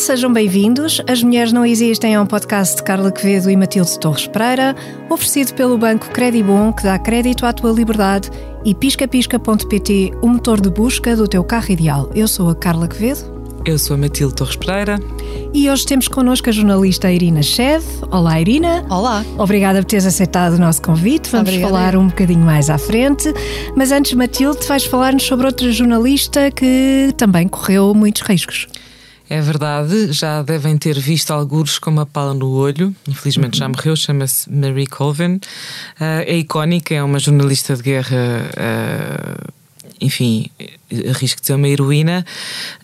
sejam bem-vindos. As Mulheres Não Existem é um podcast de Carla Quevedo e Matilde Torres Pereira, oferecido pelo Banco Credibon, que dá crédito à tua liberdade, e piscapisca.pt, o motor de busca do teu carro ideal. Eu sou a Carla Quevedo. Eu sou a Matilde Torres Pereira. E hoje temos connosco a jornalista Irina Chev. Olá, Irina. Olá. Obrigada por teres aceitado o nosso convite. Vamos Obrigada. falar um bocadinho mais à frente. Mas antes, Matilde, vais falar-nos sobre outra jornalista que também correu muitos riscos. É verdade, já devem ter visto alguns com uma pala no olho. Infelizmente já morreu, chama-se Marie Colvin. Uh, é icónica, é uma jornalista de guerra. Uh, enfim, arrisco de ser uma heroína.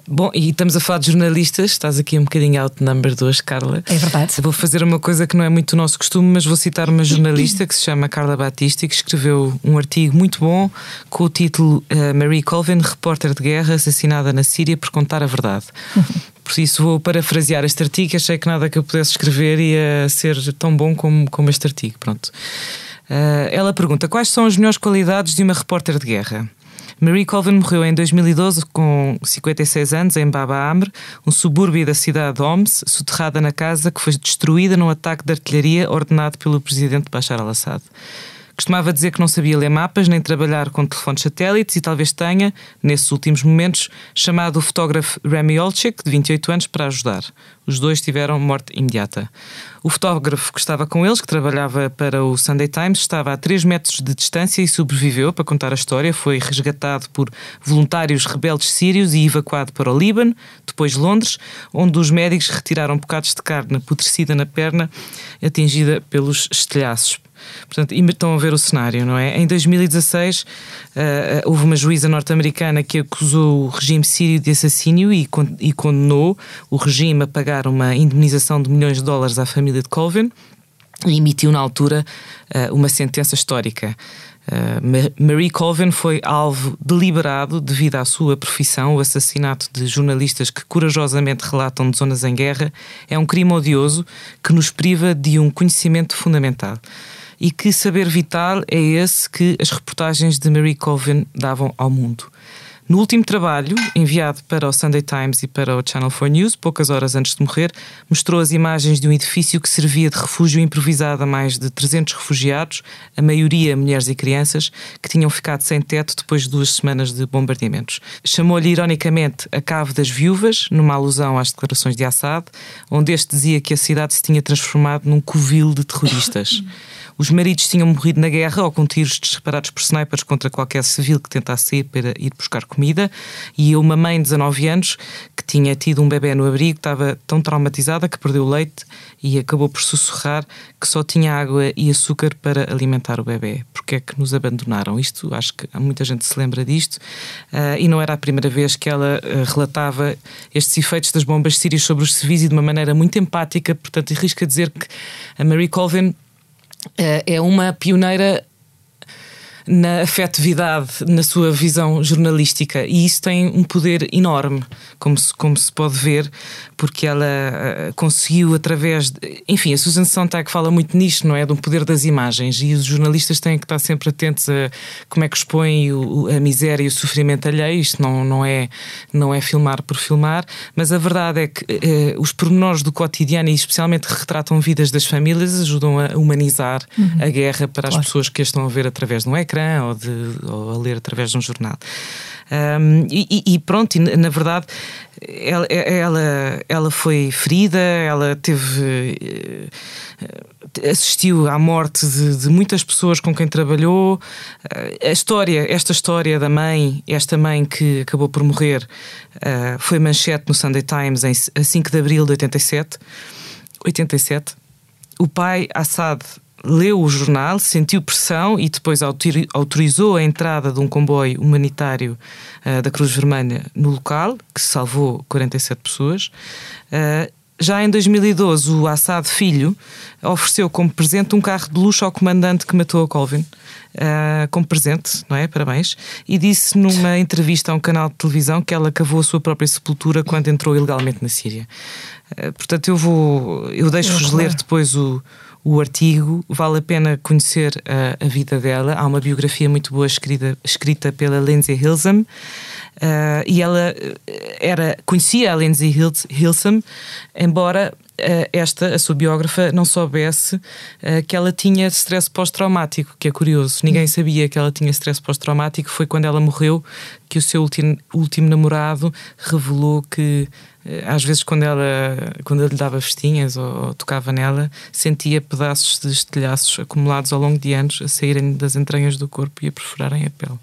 Bom, e estamos a falar de jornalistas, estás aqui um bocadinho outnumbered hoje, Carla. É verdade. Vou fazer uma coisa que não é muito o nosso costume, mas vou citar uma jornalista que se chama Carla Batista e que escreveu um artigo muito bom com o título uh, Marie Colvin, repórter de guerra assassinada na Síria por contar a verdade. Por isso vou parafrasear este artigo, achei que nada que eu pudesse escrever ia ser tão bom como, como este artigo. Pronto. Uh, ela pergunta: quais são as melhores qualidades de uma repórter de guerra? Marie Colvin morreu em 2012 com 56 anos em Baba Amr, um subúrbio da cidade de Homs, soterrada na casa que foi destruída num ataque de artilharia ordenado pelo presidente Bashar al-Assad. Costumava dizer que não sabia ler mapas nem trabalhar com telefones satélites e talvez tenha, nesses últimos momentos, chamado o fotógrafo Remy Olchek, de 28 anos, para ajudar. Os dois tiveram morte imediata. O fotógrafo que estava com eles, que trabalhava para o Sunday Times, estava a 3 metros de distância e sobreviveu para contar a história. Foi resgatado por voluntários rebeldes sírios e evacuado para o Líbano, depois Londres, onde os médicos retiraram bocados de carne putrescida na perna, atingida pelos estilhaços. Portanto, estão a ver o cenário, não é? Em 2016 uh, houve uma juíza norte-americana que acusou o regime sírio de assassínio e, e condenou o regime a pagar uma indemnização de milhões de dólares à família de Colvin e emitiu na altura uh, uma sentença histórica. Uh, Marie Colvin foi alvo deliberado devido à sua profissão. O assassinato de jornalistas que corajosamente relatam de zonas em guerra é um crime odioso que nos priva de um conhecimento fundamental. E que saber vital é esse que as reportagens de Marie Colvin davam ao mundo. No último trabalho, enviado para o Sunday Times e para o Channel 4 News, poucas horas antes de morrer, mostrou as imagens de um edifício que servia de refúgio improvisado a mais de 300 refugiados, a maioria mulheres e crianças, que tinham ficado sem teto depois de duas semanas de bombardeamentos. Chamou-lhe ironicamente a Cave das Viúvas, numa alusão às declarações de Assad, onde este dizia que a cidade se tinha transformado num covil de terroristas. Os maridos tinham morrido na guerra ou com tiros disparados por snipers contra qualquer civil que tentasse ir para ir buscar comida. E uma mãe de 19 anos que tinha tido um bebê no abrigo estava tão traumatizada que perdeu o leite e acabou por sussurrar que só tinha água e açúcar para alimentar o bebê. Porque é que nos abandonaram? Isto, acho que muita gente se lembra disto. Uh, e não era a primeira vez que ela uh, relatava estes efeitos das bombas sírias sobre os civis e de uma maneira muito empática. Portanto, arrisca dizer que a Marie Colvin é uma pioneira na afetividade, na sua visão jornalística, e isso tem um poder enorme, como se, como se pode ver, porque ela uh, conseguiu através. De, enfim, a Susan Sontag fala muito nisto, não é? Do poder das imagens, e os jornalistas têm que estar sempre atentos a como é que expõem o, a miséria e o sofrimento alheio. Isto não, não, é, não é filmar por filmar, mas a verdade é que uh, os pormenores do cotidiano, e especialmente retratam vidas das famílias, ajudam a humanizar uhum. a guerra para as claro. pessoas que a estão a ver através de um ecrã ou, de, ou a ler através de um jornal. Um, e, e, pronto, na verdade, ela, ela, ela foi ferida, ela teve. assistiu à morte de, de, muitas pessoas com quem trabalhou. A história, esta história da mãe, esta mãe que acabou por morrer, uh, foi manchete no Sunday Times em, a 5 de abril de 87. 87. O pai, Assad, leu o jornal, sentiu pressão e depois autorizou a entrada de um comboio humanitário uh, da Cruz Vermelha no local, que salvou 47 pessoas. Uh, já em 2012, o Assad Filho ofereceu como presente um carro de luxo ao comandante que matou a Colvin, uh, como presente, não é? Parabéns. E disse numa entrevista a um canal de televisão que ela cavou a sua própria sepultura quando entrou ilegalmente na Síria. Uh, portanto, eu vou, eu deixo-vos ler depois o, o artigo, vale a pena conhecer a, a vida dela. Há uma biografia muito boa escrita, escrita pela Lindsay Hilsam. Uh, e ela era, conhecia a Lindsay Hilsam, embora esta, a sua biógrafa, não soubesse uh, que ela tinha stress pós-traumático, que é curioso. Ninguém sabia que ela tinha stress pós-traumático. Foi quando ela morreu que o seu último, último namorado revelou que às vezes quando ela quando ele lhe dava festinhas ou, ou, tocava nela sentia pedaços de estilhaços acumulados ao longo de anos a saírem das entranhas do corpo e a perfurarem a pele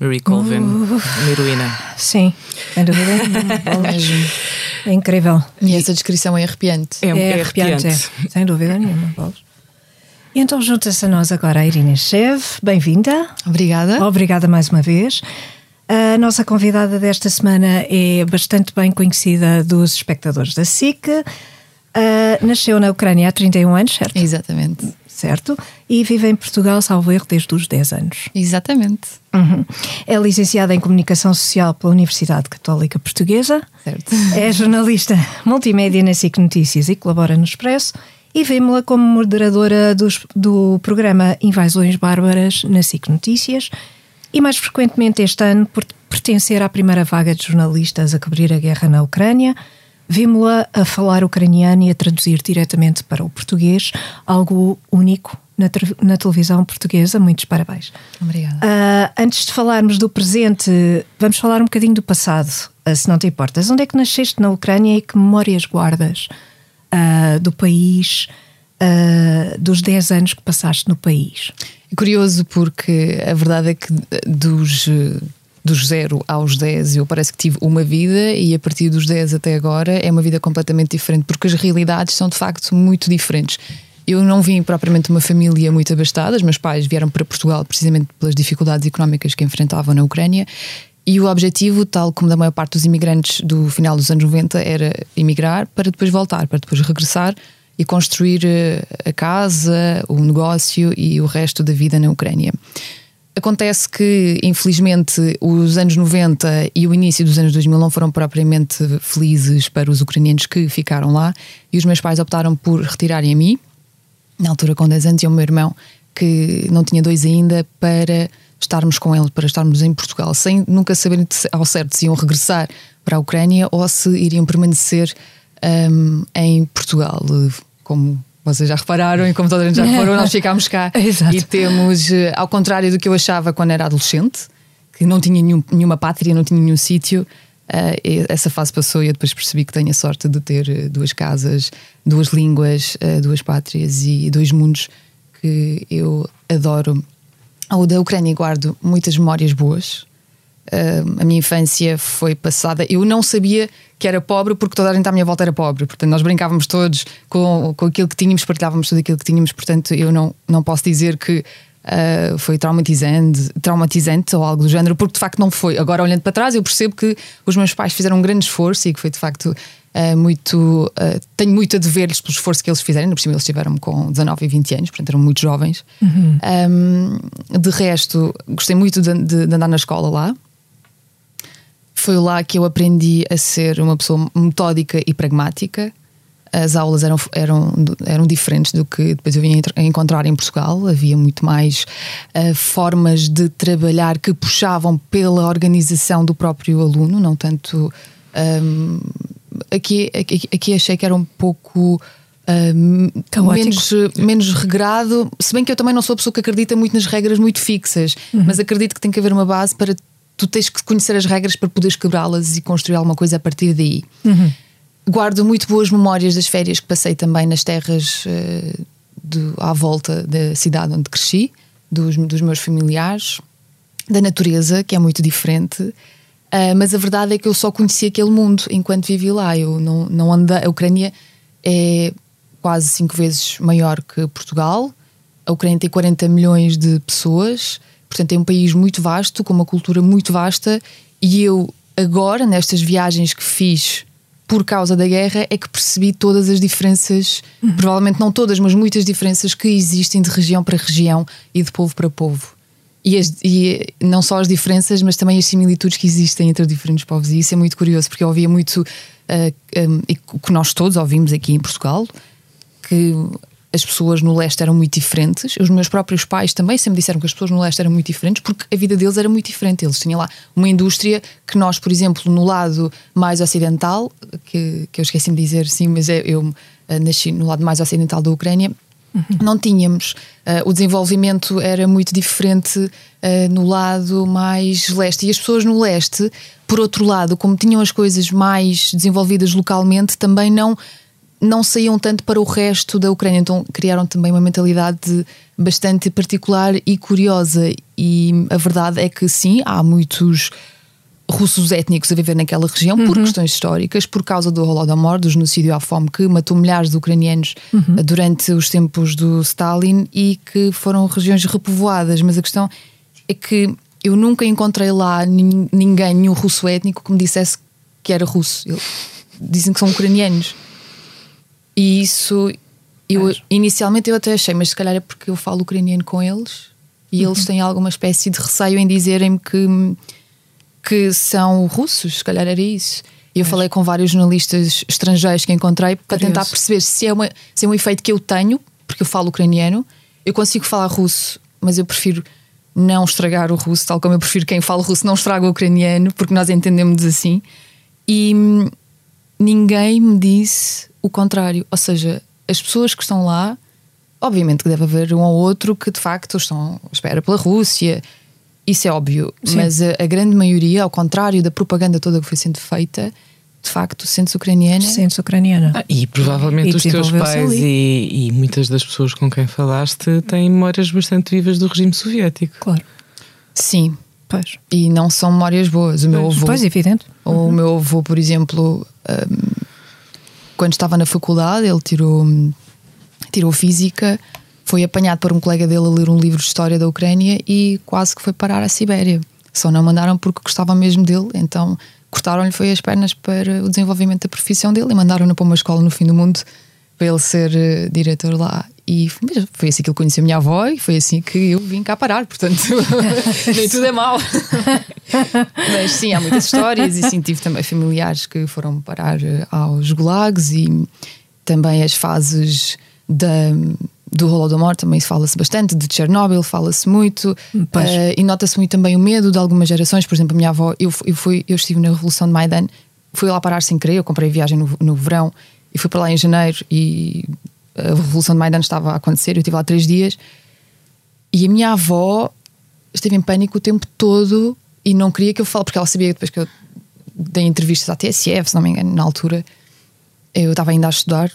Marie Colvin, uh, uma heroína. Sim, sem dúvida. é incrível. E essa descrição é arrepiante. É, é, é arrepiante, arrepiante. É. sem dúvida nenhuma. E então junta-se a nós agora a Irina Chev. Bem-vinda. Obrigada. Obrigada mais uma vez. A nossa convidada desta semana é bastante bem conhecida dos espectadores da SIC. Uh, nasceu na Ucrânia há 31 anos, certo? Exatamente certo? E vive em Portugal, salvo erro, desde os 10 anos. Exatamente. Uhum. É licenciada em Comunicação Social pela Universidade Católica Portuguesa. Certo. É jornalista multimédia na SIC Notícias e colabora no Expresso. E vemos-la como moderadora dos, do programa Invasões Bárbaras na SIC Notícias. E mais frequentemente este ano por pertencer à primeira vaga de jornalistas a cobrir a guerra na Ucrânia Vimos-la a falar ucraniano e a traduzir diretamente para o português, algo único na, na televisão portuguesa. Muitos parabéns. Obrigada. Uh, antes de falarmos do presente, vamos falar um bocadinho do passado, uh, se não te importas. Onde é que nasceste na Ucrânia e que memórias guardas uh, do país, dos 10 anos que passaste no país? É curioso porque a verdade é que dos dos 0 aos 10 eu parece que tive uma vida e a partir dos 10 até agora é uma vida completamente diferente, porque as realidades são de facto muito diferentes. Eu não vim propriamente de uma família muito abastada, os meus pais vieram para Portugal precisamente pelas dificuldades económicas que enfrentavam na Ucrânia. E o objetivo, tal como da maior parte dos imigrantes do final dos anos 90, era emigrar para depois voltar, para depois regressar e construir eh, a casa, o negócio e o resto da vida na Ucrânia. Acontece que, infelizmente, os anos 90 e o início dos anos 2000 não foram propriamente felizes para os ucranianos que ficaram lá e os meus pais optaram por retirarem a mim, na altura com 10 anos, e o meu irmão, que não tinha dois ainda, para estarmos com ele, para estarmos em Portugal, sem nunca saberem ao certo se iam regressar para a Ucrânia ou se iriam permanecer um, em Portugal, como vocês já repararam e como toda a gente já reparou, nós ficámos cá e temos, eh, ao contrário do que eu achava quando era adolescente, que não tinha nenhum, nenhuma pátria, não tinha nenhum sítio, uh, essa fase passou e eu depois percebi que tenho a sorte de ter eh, duas casas, duas línguas, uh, duas pátrias e dois mundos que eu adoro. Ao da Ucrânia guardo muitas memórias boas. Uh, a minha infância foi passada. Eu não sabia que era pobre porque toda a gente à minha volta era pobre. Portanto, nós brincávamos todos com, com aquilo que tínhamos, partilhávamos tudo aquilo que tínhamos. Portanto, eu não, não posso dizer que uh, foi traumatizante, traumatizante ou algo do género, porque de facto não foi. Agora, olhando para trás, eu percebo que os meus pais fizeram um grande esforço e que foi de facto. Uh, muito uh, tenho muito a dever-lhes pelo esforço que eles fizeram, por cima eles estiveram com 19 e 20 anos, portanto eram muito jovens. Uhum. Um, de resto, gostei muito de, de, de andar na escola lá, foi lá que eu aprendi a ser uma pessoa metódica e pragmática. As aulas eram, eram, eram diferentes do que depois eu vinha a encontrar em Portugal. Havia muito mais uh, formas de trabalhar que puxavam pela organização do próprio aluno, não tanto. Um, aqui, aqui, aqui achei que era um pouco. Uh, menos, menos regrado, se bem que eu também não sou a pessoa que acredita muito nas regras muito fixas, uhum. mas acredito que tem que haver uma base para tu tens que conhecer as regras para poderes quebrá-las e construir alguma coisa a partir daí. Uhum. Guardo muito boas memórias das férias que passei também nas terras uh, de, à volta da cidade onde cresci, dos, dos meus familiares, da natureza, que é muito diferente. Uh, mas a verdade é que eu só conheci aquele mundo enquanto vivi lá. Eu não, não andei. A Ucrânia é quase cinco vezes maior que Portugal. A Ucrânia tem 40 milhões de pessoas. Portanto, é um país muito vasto, com uma cultura muito vasta, e eu, agora, nestas viagens que fiz por causa da guerra, é que percebi todas as diferenças, uhum. provavelmente não todas, mas muitas diferenças que existem de região para região e de povo para povo. E, as, e, não só as diferenças, mas também as similitudes que existem entre diferentes povos. E isso é muito curioso, porque eu ouvia muito, uh, um, e que nós todos ouvimos aqui em Portugal, que as pessoas no leste eram muito diferentes. Os meus próprios pais também sempre disseram que as pessoas no leste eram muito diferentes porque a vida deles era muito diferente. Eles tinham lá uma indústria que nós, por exemplo, no lado mais ocidental, que, que eu esqueci de dizer sim, mas é, eu uh, nasci no lado mais ocidental da Ucrânia, uhum. não tínhamos. Uh, o desenvolvimento era muito diferente uh, no lado mais leste. E as pessoas no leste, por outro lado, como tinham as coisas mais desenvolvidas localmente, também não não saíam tanto para o resto da Ucrânia, então criaram também uma mentalidade bastante particular e curiosa. E a verdade é que sim, há muitos russos étnicos a viver naquela região uhum. por questões históricas, por causa do Holodomor, do genocídio à fome que matou milhares de ucranianos uhum. durante os tempos do Stalin e que foram regiões repovoadas. Mas a questão é que eu nunca encontrei lá ninguém, nenhum russo étnico que me dissesse que era russo. dizem que são ucranianos. E isso, eu, inicialmente eu até achei, mas se calhar é porque eu falo ucraniano com eles e uhum. eles têm alguma espécie de receio em dizerem-me que, que são russos, se calhar era isso. E eu mas... falei com vários jornalistas estrangeiros que encontrei para tentar perceber se é, uma, se é um efeito que eu tenho, porque eu falo ucraniano, eu consigo falar russo, mas eu prefiro não estragar o russo, tal como eu prefiro quem fala russo não estraga o ucraniano, porque nós entendemos assim. E ninguém me disse o contrário. Ou seja, as pessoas que estão lá, obviamente que deve haver um ou outro que de facto estão à espera pela Rússia, isso é óbvio, Sim. mas a, a, grande maioria, ao contrário da propaganda toda que foi sendo feita, de facto, sente-se ucraniana. Sente-se ucraniana. Ah, e provavelmente e os teus pais e, e, muitas das pessoas com quem falaste têm memórias bastante vivas do regime soviético. Claro. Sim. Pois. E não são memórias boas. O meu avô. Pois, evidente. O uhum. meu avô, por exemplo, um, quando estava na faculdade, ele tirou, tirou física, foi apanhado por um colega dele a ler um livro de história da Ucrânia e quase que foi parar à Sibéria. Só não mandaram porque gostavam mesmo dele, então cortaram-lhe foi as pernas para o desenvolvimento da profissão dele e mandaram-no para uma escola no fim do mundo para ele ser uh, diretor lá. E foi assim que ele conheceu a minha avó e foi assim que eu vim cá parar, portanto, nem tudo é mau. Mas sim, há muitas histórias e sim, tive também familiares que foram parar eh, aos gulags e também as fases da do Holodomor também fala-se bastante, de Chernobyl fala-se muito uh, e nota-se muito também o medo de algumas gerações. Por exemplo, a minha avó, eu, eu, fui, eu estive na Revolução de Maidan, fui lá parar sem querer, eu comprei viagem no, no verão e fui para lá em janeiro e a Revolução de Maidan estava a acontecer, eu estive lá três dias e a minha avó esteve em pânico o tempo todo e não queria que eu falasse, porque ela sabia depois que eu dei entrevistas à TSF, se não me engano, na altura eu estava ainda a estudar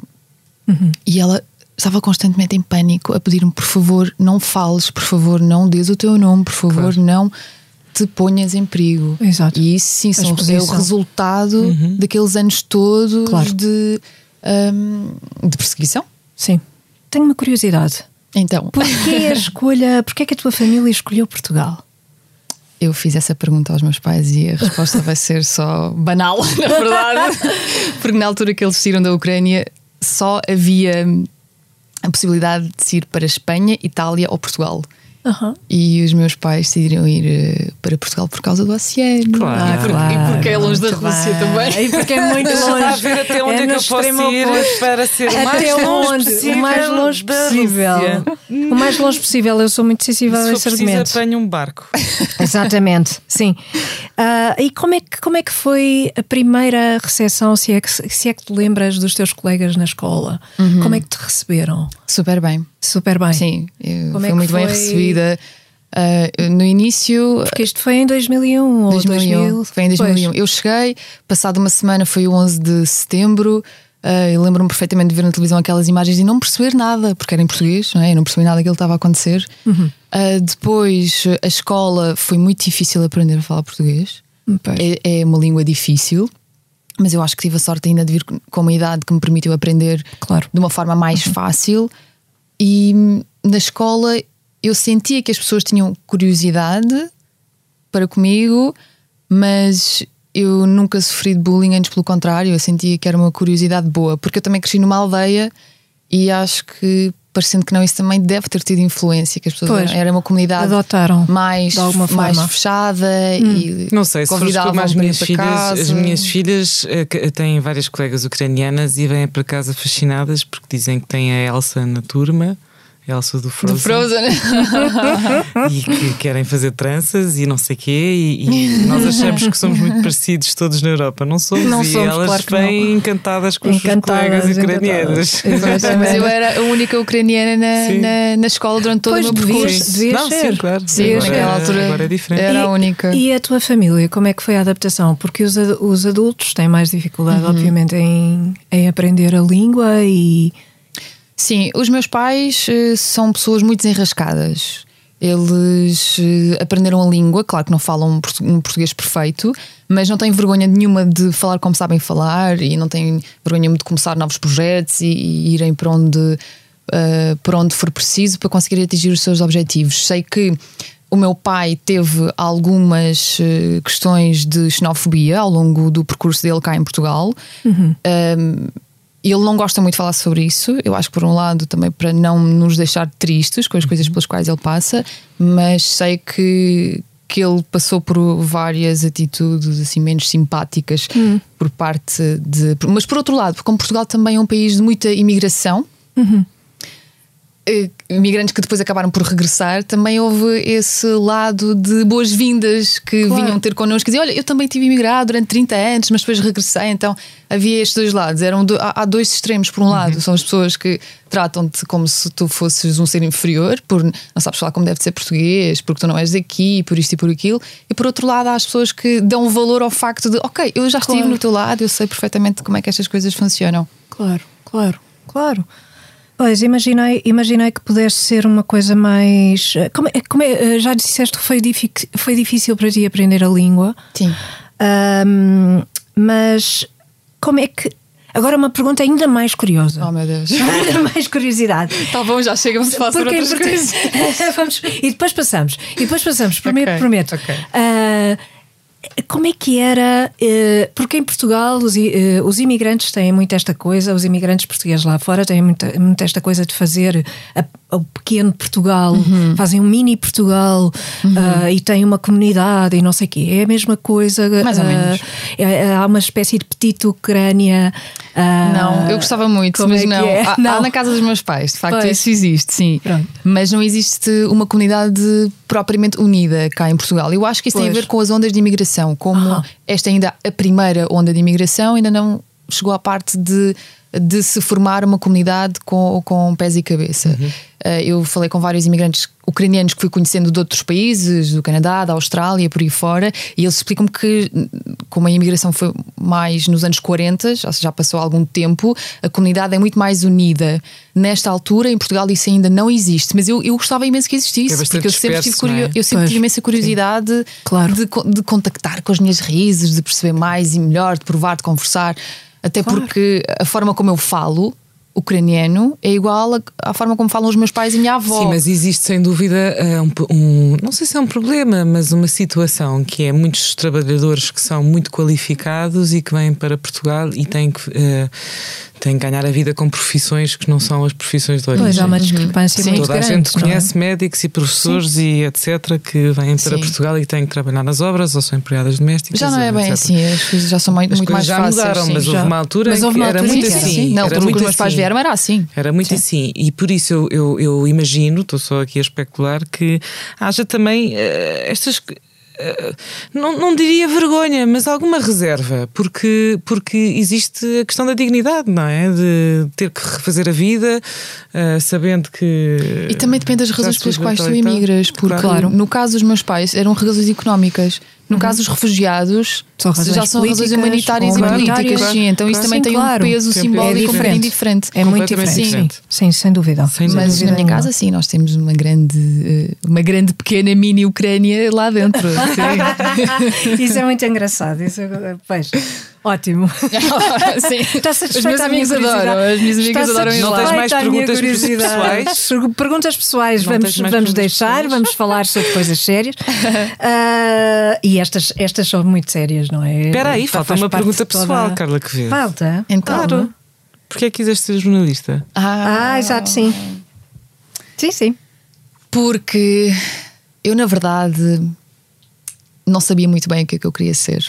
uhum. e ela estava constantemente em pânico a pedir-me por favor não fales, por favor não dês o teu nome, por favor claro. não te ponhas em perigo. Exato. E isso sim são, é o resultado uhum. daqueles anos todos claro. de, de perseguição. Sim. Tenho uma curiosidade. Então. Porquê a escolha, porquê que a tua família escolheu Portugal? Eu fiz essa pergunta aos meus pais e a resposta vai ser só banal, na verdade. Porque na altura que eles saíram da Ucrânia só havia a possibilidade de se ir para Espanha, Itália ou Portugal. Uhum. E os meus pais decidiram ir uh, para Portugal por causa do oceano. Claro, ah, e, claro, e porque é longe da Rússia bem. também. E porque é muito longe. a ver até onde é, é que eu posso ir para ser o mais até longe possível. O mais longe possível. O mais longe possível. Eu sou muito sensível a esse argumento. Se apanho um barco. Exatamente, sim. Uh, e como é, que, como é que foi a primeira recepção, se é que, se é que te lembras dos teus colegas na escola? Uhum. Como é que te receberam? Super bem. Super bem. Sim, eu fui é muito foi? bem recebida. Uh, no início. Porque isto foi em 2001 2001, ou 2000. Foi em 2001. Pois. Eu cheguei, passado uma semana foi o 11 de setembro. Uh, eu lembro-me perfeitamente de ver na televisão aquelas imagens e não perceber nada, porque era em português, não é? Eu não percebi nada daquilo que estava a acontecer. Uhum. Uh, depois, a escola foi muito difícil aprender a falar português. É, é, uma língua difícil, mas eu acho que tive a sorte ainda de vir com uma idade que me permitiu aprender claro. de uma forma mais uhum. fácil. E na escola eu sentia que as pessoas tinham curiosidade para comigo, mas eu nunca sofri de bullying, antes pelo contrário, eu sentia que era uma curiosidade boa, porque eu também cresci numa aldeia e acho que parecendo que não, isso também deve ter tido influência, que as pessoas Pois. era uma comunidade Adotaram. mais, de alguma mais forma. fechada e Não sei, se fores como as minhas para filhas, casa. as minhas filhas têm várias colegas ucranianas e vêm para casa fascinadas porque dizem que têm a Elsa na turma, Elsa do Frozen, do Frozen. e que querem fazer tranças e não sei quê, e, e nós achamos que somos muito parecidos todos na Europa. Não somos, Não e somos, elas claro que vêm encantadas com os seus Encantadas, colegas ucranianas. encantadas. Mas eu era a única ucraniana na, na, na escola durante todo Pois, o meu devias- percurso. devias não, ser. sim, claro. Sim, agora, naquela altura agora é diferente. era a única. E a tua família, como é que foi a adaptação? Porque os, os adultos têm mais dificuldade, obviamente, em, em aprender a língua e. Sim, os meus pais eh, são pessoas muito desenrascadas. Eles eh, aprenderam a língua, claro que não falam um portu- português perfeito, mas não têm vergonha nenhuma de falar como sabem falar e não têm vergonha nenhuma de começar novos projetos e, e irem para onde, eh, para onde for preciso para conseguir atingir os seus objetivos. Sei que o meu pai teve algumas questões de xenofobia ao longo do percurso dele cá em Portugal. Um, ele não gosta muito de falar sobre isso. Eu acho que, por um lado, também para não nos deixar tristes com as coisas pelas quais ele passa, mas sei que, que ele passou por várias atitudes assim menos simpáticas por parte de. Mas, por outro lado, como Portugal também é um país de muita imigração. eh, Imigrantes que depois acabaram por regressar, também houve esse lado de boas-vindas que Claro. vinham ter connosco. Dizer, olha, eu também tive imigrado durante 30 anos, mas depois regressei. Então havia estes dois lados. Eram do- há, há dois extremos. Por um lado, são as pessoas que tratam-te como se tu fosses um ser inferior, por não sabes falar como deve ser português, porque tu não és daqui, por isto e por aquilo. E por outro lado, há as pessoas que dão valor ao facto de, ok, eu já estive Claro. no teu lado, eu sei perfeitamente como é que estas coisas funcionam. Claro, claro, claro. Pois, imaginei, imaginei que pudesse ser uma coisa mais. eh, Como é, como é- eh, já disseste que foi, dific- foi difícil para ti aprender a língua. Sim. Ahm, mas como é que. Agora uma pergunta ainda mais curiosa. Oh meu Deus. ainda mais curiosidade. Tá bom, já chega, vamos falar sobre Porque é outras coisas. Vamos, e depois passamos. E depois passamos, prometo. Ok, prometo. ok. Ah, como é que era? eh, porque em Portugal os, eh, os imigrantes têm muito esta coisa, os imigrantes portugueses lá fora têm muita, muito esta coisa de fazer a- o pequeno Portugal, Uhum. fazem um mini Portugal ah, e têm uma comunidade e não sei o quê. É a mesma coisa. Mais ou ah, menos. é- há uma espécie de petite Ucrânia. ah, Não, eu gostava muito, mas é não. é? Há, Não. há na casa dos meus pais, de facto, Pois. isso existe, sim. Pronto. Mas não existe uma comunidade propriamente unida cá em Portugal. Eu acho que isso tem a Pois. ver com as ondas de imigração. Como Aham. esta ainda a primeira onda de imigração ainda não chegou à parte de, de se formar uma comunidade com, com pés e cabeça. Eh, eu falei com vários imigrantes ucranianos que fui conhecendo de outros países, do Canadá, da Austrália, por aí fora, e eles explicam-me que, como a imigração foi mais nos anos 40, ou seja, já passou algum tempo, a comunidade é muito mais unida. Nesta altura, em Portugal, isso ainda não existe, mas eu, eu gostava imenso que existisse, É porque eu sempre, tive, disperso, não é? eu sempre Pois, tive imensa curiosidade Claro. de, de contactar com as minhas raízes, de perceber mais e melhor, de provar, de conversar. Até Claro. porque a forma como eu falo ucraniano é igual à forma como falam os meus pais e a minha avó. Sim, mas existe sem dúvida eh, um, um- não sei se é um problema, mas uma situação que é muitos trabalhadores que são muito qualificados e que vêm para Portugal e têm que, eh, têm que ganhar a vida com profissões que não são as profissões de origem. Pois há uma discrepância Sim. muito Toda a gente não é? conhece médicos e professores e etc. que vêm para Sim. Portugal e têm que trabalhar nas obras ou são empregadas domésticas. já não é bem etc. assim, as coisas já são muito, As muito coisas mais já fáceis. mudaram, sim. mas houve já. uma altura Mas em houve que uma era altura muito em que era assim. assim. Não, era muito os meus pais vieram era assim. Era muito assim, e por isso eu, eu, eu imagino, estou só aqui a especular, que haja também eh, estas. eh, não, não diria vergonha, mas alguma reserva, porque, porque existe a questão da dignidade, não é? De ter que refazer a vida, eh, sabendo que. E também depende das razões pelas quais tu emigras, porque Claro. no caso dos meus pais eram razões económicas. No caso dos refugiados, São razões já são razões humanitárias ou e humanitárias. políticas, sim. Então isso também Sim, tem claro. um peso um simbólico bocadinho diferente. diferente. É muito diferente. Sim, sim, sem dúvida. Sem dúvida. Mas dúvida na minha nenhuma. casa, sim, nós temos uma grande, eh, uma grande pequena mini Ucrânia lá dentro. Isso é muito engraçado. Isso é, pois, ótimo. sim. Está Os satisfeita meus a minha amigos adoram, as minhas Está amigas adoram Não tens mais perguntas pessoais? Perguntas pessoais, Não vamos, vamos deixar, vamos falar sobre coisas sérias. Ah, e estas, estas são muito sérias, não é? Espera aí, falta uma pergunta de toda- pessoal, Carla Quevedo. Falta? Então. Claro. Porquê é que quiseste ser jornalista? Ah, Ah, exato, sim. Sim, sim. Porque eu, na verdade, não sabia muito bem o que é que eu queria ser.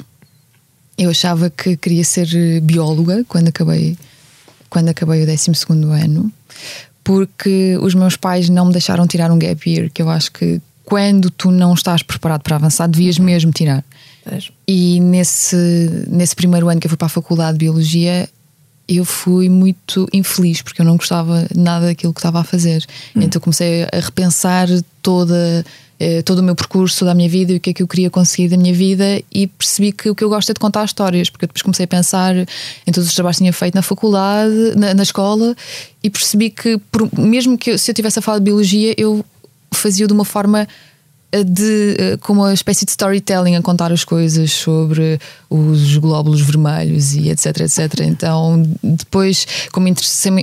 Eu achava que queria ser bióloga quando acabei, quando acabei o 12 ano, porque os meus pais não me deixaram tirar um gap year, que eu acho que quando tu não estás preparado para avançar, devias mesmo tirar. E nesse, nesse primeiro ano que eu fui para a Faculdade de Biologia, eu fui muito infeliz porque eu não gostava nada daquilo que estava a fazer. Hum. Então comecei a repensar toda, eh, todo o meu percurso, toda a minha vida e o que é que eu queria conseguir da minha vida e percebi que o que eu gosto é de contar histórias, porque depois comecei a pensar em todos os trabalhos que tinha feito na faculdade, na, na escola e percebi que, por, mesmo que eu, se eu tivesse a falar de biologia, eu fazia de uma forma de, eh, como uma espécie de storytelling a contar as coisas sobre os glóbulos vermelhos e etc, etc. Então, depois, como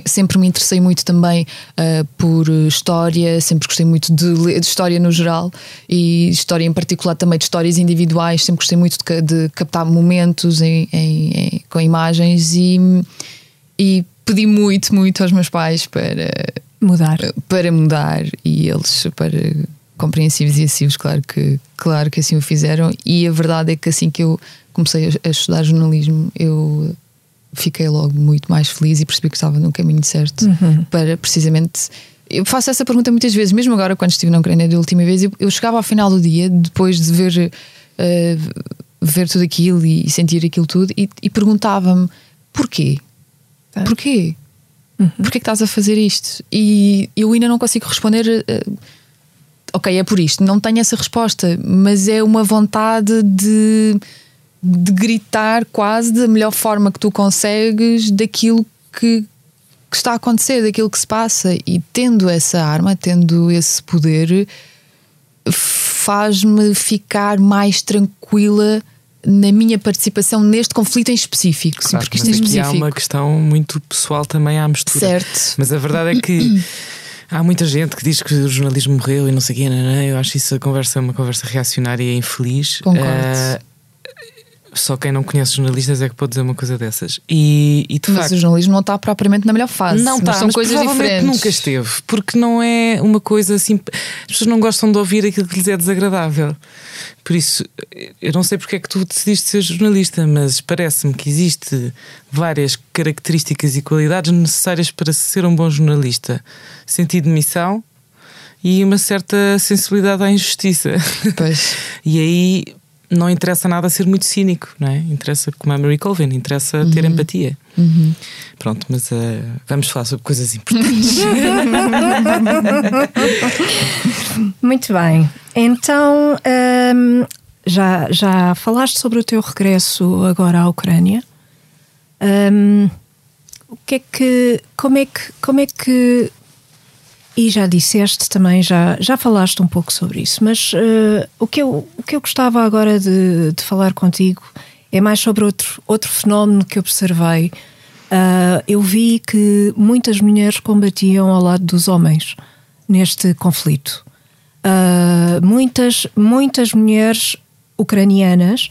sempre me interessei muito também uh, por história, sempre gostei muito de, ler, de história no geral e história em particular também de histórias individuais, sempre gostei muito de, de captar momentos em, em, em, com imagens e, e pedi muito, muito aos meus pais para mudar, para mudar e eles para compreensivos e acessivos, claro que, claro que assim o fizeram. E a verdade é que assim que eu comecei a, a estudar jornalismo, eu fiquei logo muito mais feliz e percebi que estava no caminho certo uhum. para precisamente. Eu faço essa pergunta muitas vezes, mesmo agora quando estive na Ucrânia da última vez, eu, eu chegava ao final do dia, depois de ver, uh, ver tudo aquilo e, sentir aquilo tudo, e, e perguntava-me porquê? É. Porquê? Uhum. Porquê que estás a fazer isto? E eu ainda não consigo responder. Uh, ok, é por isto. Não tenho essa resposta, mas é uma vontade de, de gritar quase da melhor forma que tu consegues daquilo que, que está a acontecer, daquilo que se passa. E tendo essa arma, tendo esse poder, faz-me ficar mais tranquila na minha participação neste conflito em específico. Claro, sim, porque isto mas é específico. há uma questão muito pessoal também à mistura. Certo. Mas a verdade é que Há muita gente que diz que o jornalismo morreu e não sei o quê, não, não, eu acho isso a conversa uma conversa reacionária e infeliz. Concordo. Uh, só quem não conhece jornalistas é que pode dizer uma coisa dessas. E, e mas facto, o jornalismo não está propriamente na melhor fase. Não está, são coisas diferentes. nunca esteve, porque não é uma coisa assim. As pessoas não gostam de ouvir aquilo que lhes é desagradável. Por isso, eu não sei porque é que tu decidiste ser jornalista, mas parece-me que existe várias características e qualidades necessárias para ser um bom jornalista: sentido de missão e uma certa sensibilidade à injustiça. Pois. e aí não interessa nada ser muito cínico, não é? Interessa, como a Mary Colvin, interessa uhum. ter empatia. Uhum. Pronto, mas uh, vamos falar sobre coisas importantes. muito bem. Então, um, já, já falaste sobre o teu regresso agora à Ucrânia. Um, o que é que, como é que, como é que e já disseste também, já, já falaste um pouco sobre isso, mas uh, o, que eu, o que eu gostava agora de, de falar contigo é mais sobre outro, outro fenómeno que observei. Uh, eu vi que muitas mulheres combatiam ao lado dos homens neste conflito. Uh, muitas, muitas mulheres ucranianas,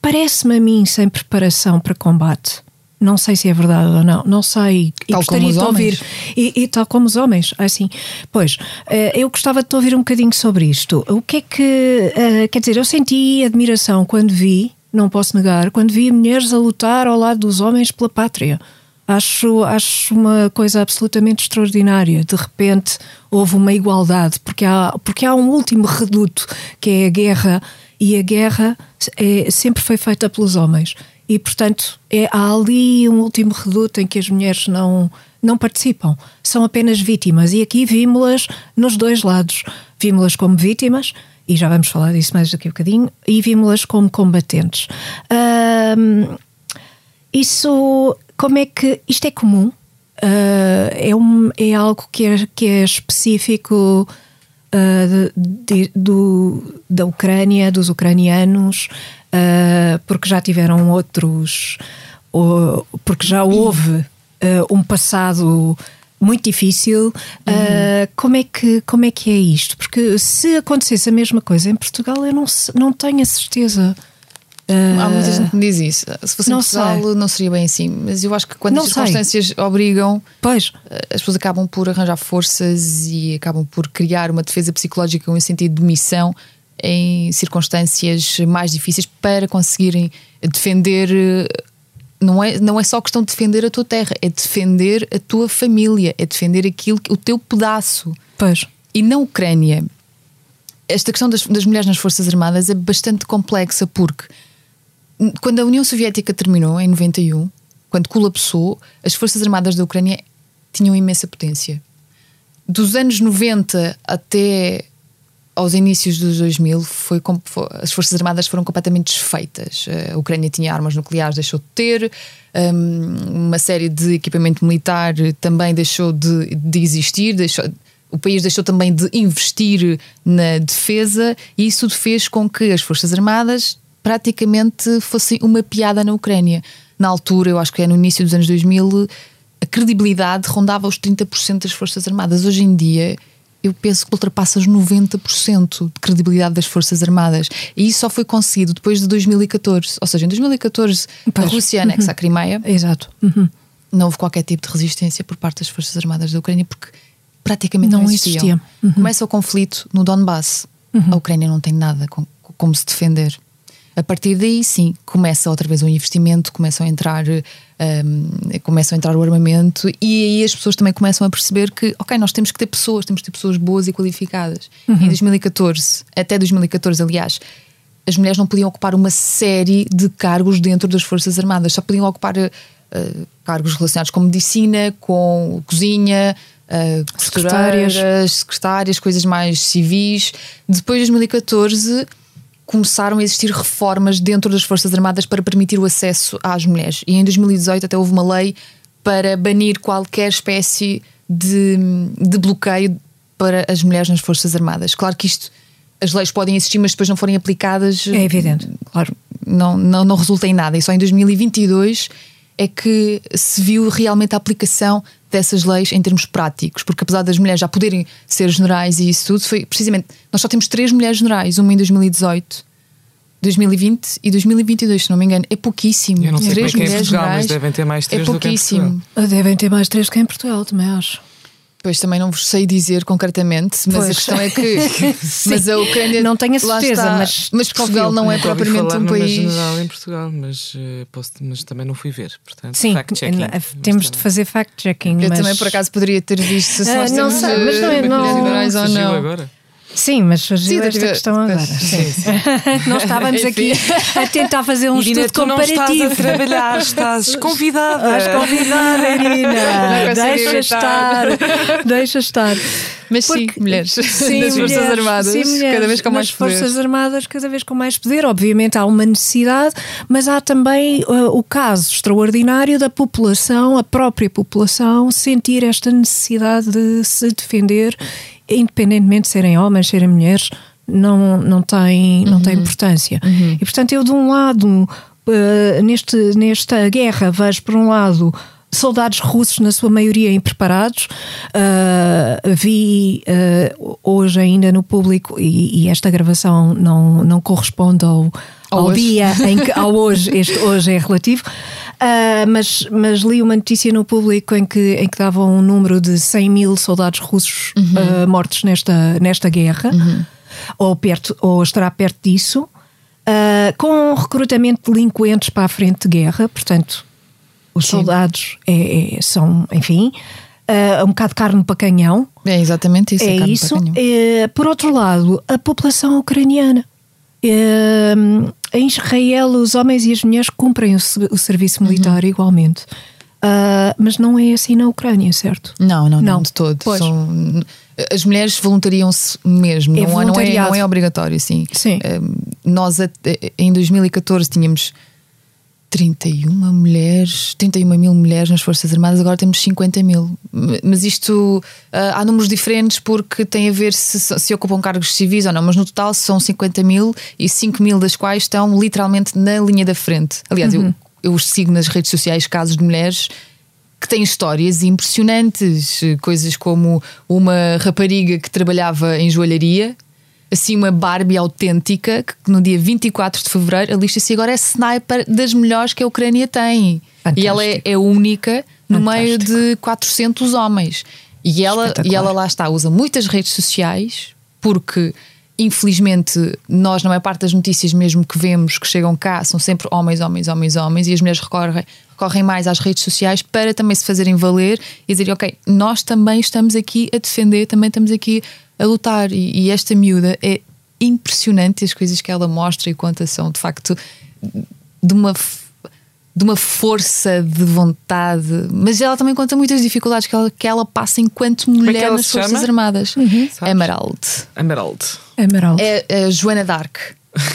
parece-me a mim, sem preparação para combate não sei se é verdade ou não, não sei. E tal gostaria de ouvir. E, e, tal como os homens, assim. Pois, eh, eu gostava de te ouvir um bocadinho sobre isto. O que é que. Eh, quer dizer, eu senti admiração quando vi, não posso negar, quando vi mulheres a lutar ao lado dos homens pela pátria. Acho, acho uma coisa absolutamente extraordinária. De repente houve uma igualdade, porque há, porque há um último reduto que é a guerra, e a guerra é, sempre foi feita pelos homens e, portanto, é, há ali um último reduto em que as mulheres não, não participam, são apenas vítimas. E aqui vimos-las nos dois lados. Vimos-las como vítimas, e já vamos falar disso mais daqui a um bocadinho, e vimos-las como combatentes. isso, como é que. Isto é comum? Uh, é, um, é algo que é, que é específico uh, de, de, do, da Ucrânia, dos ucranianos uh, porque já tiveram outros, uh, porque já houve ah, um passado muito difícil. Uhum. como, é que, como é que é isto? Porque se acontecesse a mesma coisa em Portugal, eu não, não tenho a certeza. Há muita gente que me diz isso. Se fosse não em Portugal, sei. não seria bem assim. Mas eu acho que quando não as circunstâncias obrigam, pois. as pessoas acabam por arranjar forças e acabam por criar uma defesa psicológica, um sentido de missão em circunstâncias mais difíceis para conseguirem defender. Não é, não é só questão de defender a tua terra, é defender a tua família, é defender aquilo, o teu pedaço. Pois. E na Ucrânia, esta questão das, das mulheres nas Forças Armadas é bastante complexa porque quando a União Soviética terminou, em 91, quando colapsou, as Forças Armadas da Ucrânia tinham imensa potência. Dos anos 90 até aos inícios dos 2000, foi, foi, as Forças Armadas foram completamente desfeitas. A Ucrânia tinha armas nucleares, deixou de ter, um, uma série de equipamento militar também deixou de, de existir, deixou, o país deixou também de investir na defesa, e isso fez com que as Forças Armadas praticamente fossem uma piada na Ucrânia. Na altura, eu acho que é no início dos anos 2000, a credibilidade rondava os 30% das Forças Armadas. Hoje em dia, eu penso que ultrapassa os 90% de credibilidade das Forças Armadas. E isso só foi conseguido depois de 2014. Ou seja, em 2014, pois. a Rússia anexa uhum. a Crimeia. Exato. Uhum. Não houve qualquer tipo de resistência por parte das Forças Armadas da Ucrânia porque praticamente não, não existiam. Uhum. Começa o conflito no Donbass. Uhum. A Ucrânia não tem nada com, como se defender. A partir daí, sim, começa outra vez o investimento, começam a entrar, um, começam a entrar o armamento e aí as pessoas também começam a perceber que, ok, nós temos que ter pessoas, temos que ter pessoas boas e qualificadas. Uhum. Em 2014, até 2014, aliás, as mulheres não podiam ocupar uma série de cargos dentro das Forças Armadas, só podiam ocupar uh, cargos relacionados com medicina, com cozinha, uh, secretárias. secretárias, coisas mais civis. Depois de 2014 começaram a existir reformas dentro das Forças Armadas para permitir o acesso às mulheres. E em 2018 até houve uma lei para banir qualquer espécie de, de bloqueio para as mulheres nas Forças Armadas. Claro que isto, as leis podem existir, mas depois não forem aplicadas. É evidente, claro. Não, não, não resulta em nada. E só em 2022 é que se viu realmente a aplicação dessas leis em termos práticos, porque apesar das mulheres já poderem ser generais e isso tudo, foi precisamente. Nós só temos três mulheres generais, uma em 2018, 2020 e 2022, se não me engano. É pouquíssimo. Eu não sei três como é que é em Portugal, generais, mas devem ter mais três é pouquíssimo. Devem ter mais três que em Portugal, também acho. Pois também não vos sei dizer concretamente, mas pois. a questão é que. mas a Ucrânia. Não tenho a certeza, mas, mas Portugal não é propriamente um país. general em Portugal, mas, uh, posso, mas também não fui ver. Portanto, Sim, temos de fazer fact-checking. Eu mas... também por acaso poderia ter visto se uh, nós não sei, mas não, é, não, ou não. Agora? Sim, mas surgiu esta questão agora. Sim, sim. Nós estávamos aqui a tentar fazer um Irina, estudo comparativo. Não estás a trabalhar, estás convidada. Estás convidada, Irina. deixa estar. Deixa estar. Mas Porque, sim, mulheres sim, das mulheres, Forças Armadas, sim, mulheres, cada vez com mais poder. Forças Armadas, cada vez com mais poder. Obviamente há uma necessidade, mas há também uh, o caso extraordinário da população, a própria população, sentir esta necessidade de se defender independentemente de serem homens, serem mulheres, não, não, tem, não uhum. tem importância. Uhum. E portanto, eu de um lado, uh, neste, nesta guerra, vejo por um lado soldados russos, na sua maioria impreparados. Uh, vi uh, hoje ainda no público, e, e, esta gravação não, não corresponde ao, ao dia em que ao hoje, este hoje é relativo. Uh, mas, mas li uma notícia no público em que, em que dava um número de 100 mil soldados russos uhum. uh, mortos nesta, nesta guerra, uhum. ou, perto, ou estará perto disso, uh, com recrutamento de delinquentes para a frente de guerra, portanto, os Sim. soldados é, é, são, enfim. Uh, um bocado de carne para canhão. É exatamente isso. É isso. Uh, por outro lado, a população ucraniana. Uh, em Israel, os homens e as mulheres cumprem o, o serviço militar uhum. igualmente. Uh, mas não é assim na Ucrânia, certo? Não, não, não, não de todo. São, as mulheres voluntariam-se mesmo, é não, não, é, não é obrigatório, sim. sim. Uh, nós em 2014 tínhamos 31 mulheres, 31 mil mulheres nas Forças Armadas, agora temos 50 mil. Mas isto uh, há números diferentes porque tem a ver se, se ocupam cargos civis ou não, mas no total são 50 mil e 5 mil das quais estão literalmente na linha da frente. Aliás, uhum. eu, eu sigo nas redes sociais casos de mulheres que têm histórias impressionantes, coisas como uma rapariga que trabalhava em joalharia assim uma Barbie autêntica que no dia 24 de fevereiro alista-se agora é sniper das melhores que a Ucrânia tem. Fantástico. E ela é, é única no meio Fantástico. de 400 homens. E ela, e ela lá está, usa muitas redes sociais porque. Infelizmente, nós, na maior parte das notícias mesmo que vemos que chegam cá, são sempre homens, homens, homens, homens, e as mulheres recorrem, recorrem mais às redes sociais para também se fazerem valer e dizer, ok, nós também estamos aqui a defender, também estamos aqui a lutar. E, e esta miúda é impressionante as coisas que ela mostra e conta são de facto de uma de uma força de vontade, mas ela também conta muitas dificuldades que ela, que ela passa enquanto é mulher ela nas Forças chama? Armadas. Sabes? Emerald. Emerald. Emerald. É a Joana Dark.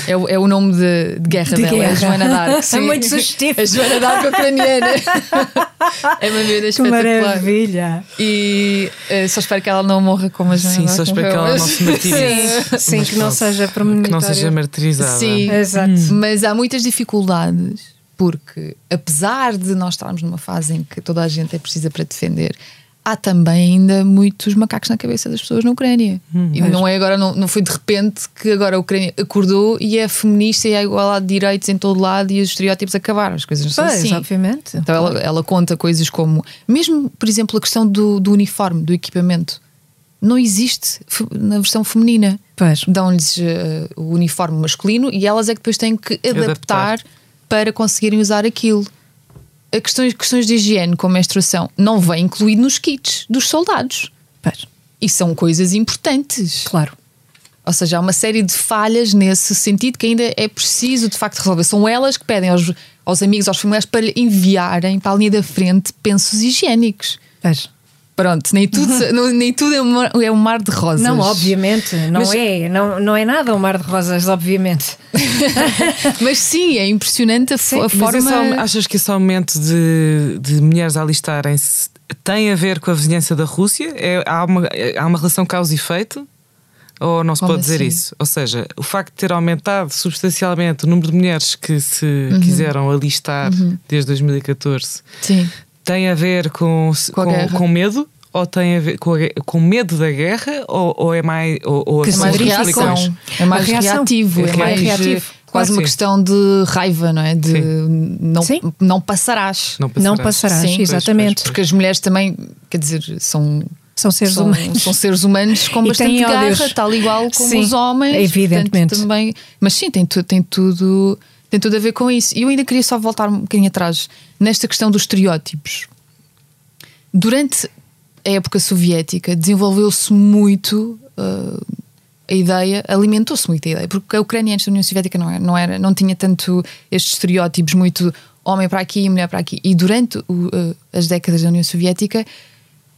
É, o- é o nome de, de guerra De dela, é a guerra. Joana Dark. sim. É muito sugestivo. A Joana Dark ucraniana. é uma miúda Que espetacular. maravilha. E eh, só espero que ela não morra como a Joana Sim, Dark só espero que ela não se martirize. Sim, Mas que não seja Que não seja martirizada. Sim, Exato. mas há muitas dificuldades porque, apesar de nós estarmos numa fase em que toda a gente é precisa para defender, há também ainda muitos macacos na cabeça das pessoas na Ucrânia. e não é agora, não, não foi de repente que agora a Ucrânia acordou e é feminista e há igualdade de direitos em todo lado e os estereótipos acabaram. As coisas não são Pois, assim. obviamente. Então ela, ela conta coisas como, mesmo, por exemplo, a questão do, do uniforme, do equipamento, não existe na versão feminina. Pois. Dão-lhes eh, o uniforme masculino e elas é que depois têm que adaptar, Adaptar. para conseguirem usar aquilo. Questões, questões de higiene, como a menstruação, não vem incluído nos kits dos soldados. Pois, E são coisas importantes. claro. Ou seja, há uma série de falhas nesse sentido que ainda é preciso de facto resolver. São elas que pedem aos, aos amigos, aos familiares, para enviarem para a linha da frente pensos higiênicos. Pois. Pronto, nem tudo, nem tudo é, um mar, é um mar de rosas. Não, obviamente, não Mas- é. Não, não é nada um mar de rosas, obviamente. Mas sim, é impressionante a, fo- a forma. esse aum- achas que esse aumento de, de mulheres a alistarem-se tem a ver com a vizinhança da Rússia? É- há, uma, é- há uma relação causa e efeito? Ou não se Como pode dizer assim? isso? Ou seja, o facto de ter aumentado substancialmente o número de mulheres que se Uhum. quiseram alistar desde 2014 Sim. Tem a ver com, Com a com, com medo? Ou tem a ver com, a com medo da guerra? Ou, ou é mais. Ou, ou Que É mais reação. explicações? É mais reativo. É É mais reativo, quase claro uma questão de raiva, não é? De Sim. não, Sim. não passarás. Não Não passarás. passarás, Sim, pois, exatamente. Porque as mulheres também, quer dizer, são. São seres são, humanos. são seres humanos com E bastante garra, ódios. tal igual como Sim, os homens. evidentemente. portanto, também, mas sim, tem, tu- tem tudo. Tem tudo a ver com isso. E eu ainda queria só voltar um bocadinho atrás nesta questão dos estereótipos. Durante a época soviética desenvolveu-se muito uh, a ideia, alimentou-se muito a ideia, porque a Ucrânia antes da União Soviética não era, não, era, não tinha tanto estes estereótipos, muito homem para aqui e mulher para aqui. E durante o, uh, as décadas da União Soviética,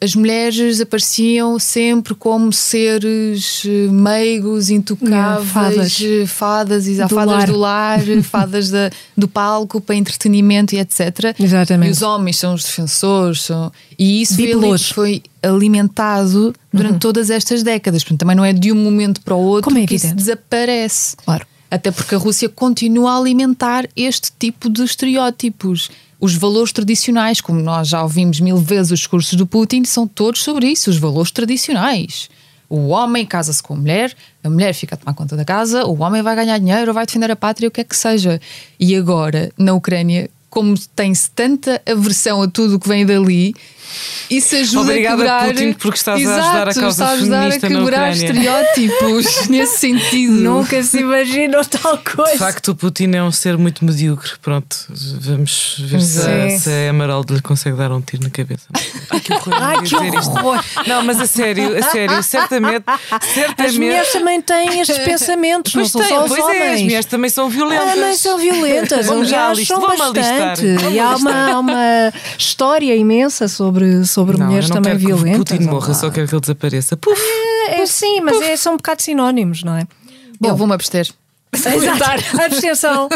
as mulheres apareciam sempre como seres eh, meigos, intocáveis, Fadas. eh, fadas, Do fadas lar. do lar, fadas da, do palco para entretenimento e etc. Exatamente. E os homens são os defensores, são... e isso Bibelôs. foi alimentado durante todas estas décadas. Portanto, também não é de um momento para o outro Como é que isso desaparece. Claro. Até porque a Rússia continua a alimentar este tipo de estereótipos. Os valores tradicionais, como nós já ouvimos mil vezes os discursos do Putin, são todos sobre isso, os valores tradicionais. O homem casa-se com a mulher, a mulher fica a tomar conta da casa, o homem vai ganhar dinheiro, vai defender a pátria, o que é que seja. E agora, na Ucrânia, como tem-se tanta aversão a tudo o que vem dali, isso ajuda Obrigada, a quebrar. Putin, porque estás a Exato, ajudar a causa está a ajudar a quebrar estereótipos nesse sentido. Nunca se imaginou tal coisa. De facto, o Putin é um ser muito medíocre. Pronto, vamos ver se, Sim. se a Emerald lhe consegue dar um tiro na cabeça. Ai, que horror! Ai, não que dizer isto. horror! Não, mas a sério, a sério, certamente. certamente As mulheres também têm estes pensamentos, Pois, não tem, são só os pois homens. é, as mulheres também são violentas. Ah, mas são violentas, Vamos já são bastante. Vamos E há uma, há uma história imensa sobre, sobre Não, mulheres eu não também quero violentas. que o Putin morra, só quero que ele desapareça. Puf! É, é, sim, mas é, são um bocado sinónimos, não é? eu vou-me abster. Exato. Abstenção.